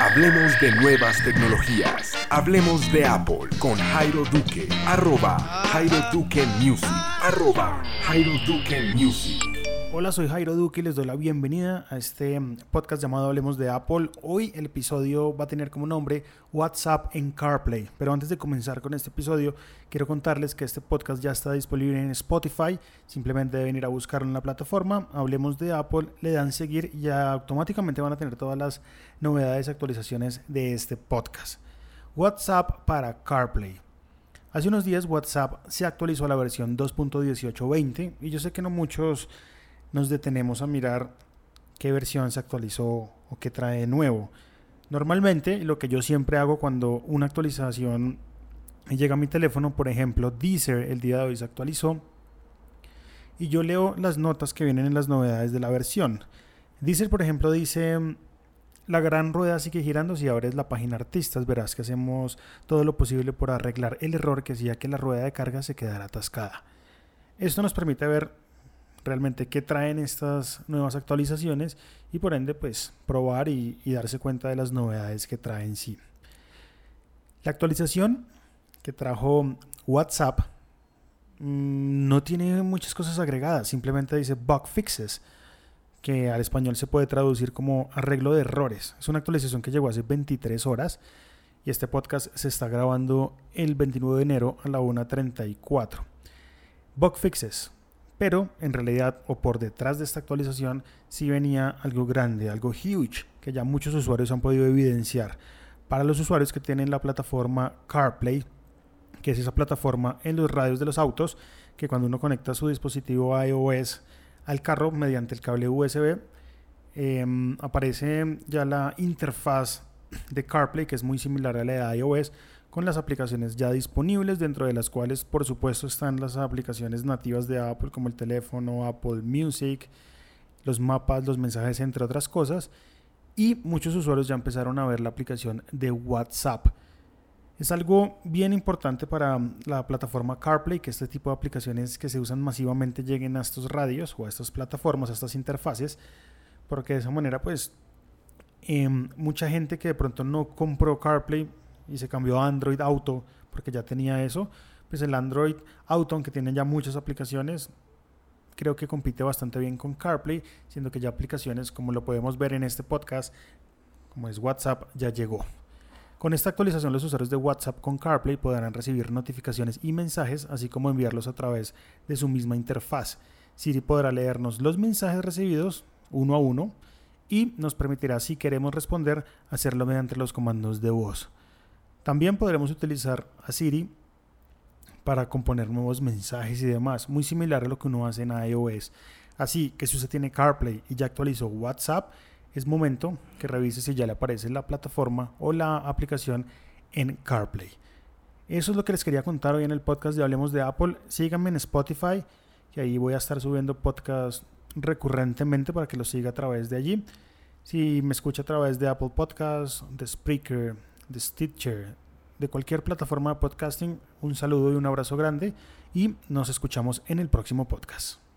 Hablemos de nuevas tecnologías. Hablemos de Apple con Jairo Duque. Arroba Jairo Duque Music. Arroba Jairo Duque Music. Hola, soy Jairo Duque y les doy la bienvenida a este mm, podcast llamado Hablemos de Apple. Hoy el episodio va a tener como nombre WhatsApp en CarPlay. Pero antes de comenzar con este episodio, quiero contarles que este podcast ya está disponible en Spotify. Simplemente deben ir a buscarlo en la plataforma. Hablemos de Apple, le dan seguir y ya automáticamente van a tener todas las novedades y actualizaciones de este podcast. WhatsApp para CarPlay. Hace unos días WhatsApp se actualizó a la versión 2.1820 y yo sé que no muchos nos detenemos a mirar qué versión se actualizó o qué trae de nuevo. Normalmente lo que yo siempre hago cuando una actualización llega a mi teléfono, por ejemplo, Deezer el día de hoy se actualizó y yo leo las notas que vienen en las novedades de la versión. Deezer, por ejemplo, dice la gran rueda sigue girando si abres la página artistas verás que hacemos todo lo posible por arreglar el error que hacía que la rueda de carga se quedara atascada. Esto nos permite ver realmente qué traen estas nuevas actualizaciones y por ende pues probar y, darse cuenta de las novedades que traen sí. La actualización que trajo WhatsApp mm, no tiene muchas cosas agregadas, simplemente dice bug fixes, que al español se puede traducir como arreglo de errores. Es una actualización que llegó hace 23 horas y este podcast se está grabando el 29 de enero a la 1.34. Bug fixes pero en realidad o por detrás de esta actualización sí venía algo grande, algo huge, que ya muchos usuarios han podido evidenciar. Para los usuarios que tienen la plataforma CarPlay, que es esa plataforma en los radios de los autos, que cuando uno conecta su dispositivo iOS al carro mediante el cable USB, em, aparece ya la interfaz de CarPlay, que es muy similar a la de iOS, con las aplicaciones ya disponibles, dentro de las cuales por supuesto están las aplicaciones nativas de Apple como el teléfono, Apple Music, los mapas, los mensajes, entre otras cosas. Y muchos usuarios ya empezaron a ver la aplicación de WhatsApp. Es algo bien importante para la plataforma CarPlay que este tipo de aplicaciones que se usan masivamente lleguen a estos radios o a estas plataformas, a estas interfaces, porque de esa manera pues em, mucha gente que de pronto no compró CarPlay y se cambió a Android Auto porque ya tenía eso, pues el Android Auto, aunque tiene ya muchas aplicaciones, creo que compite bastante bien con CarPlay, siendo que ya aplicaciones como lo podemos ver en este podcast, como es WhatsApp, ya llegó. Con esta actualización los usuarios de WhatsApp con CarPlay podrán recibir notificaciones y mensajes, así como enviarlos a través de su misma interfaz. Siri podrá leernos los mensajes recibidos uno a uno y nos permitirá, si queremos responder, hacerlo mediante los comandos de voz. También podremos utilizar a Siri para componer nuevos mensajes y demás, muy similar a lo que uno hace en iOS. Así que si usted tiene CarPlay y ya actualizó WhatsApp, es momento que revise si ya le aparece la plataforma o la aplicación en CarPlay. Eso es lo que les quería contar hoy en el podcast de Hablemos de Apple. Síganme en Spotify, que ahí voy a estar subiendo podcast recurrentemente para que lo siga a través de allí. Si me escucha a través de Apple Podcasts, de Spreaker, de Stitcher, de cualquier plataforma de podcasting, un saludo y un abrazo grande y nos escuchamos en el próximo podcast.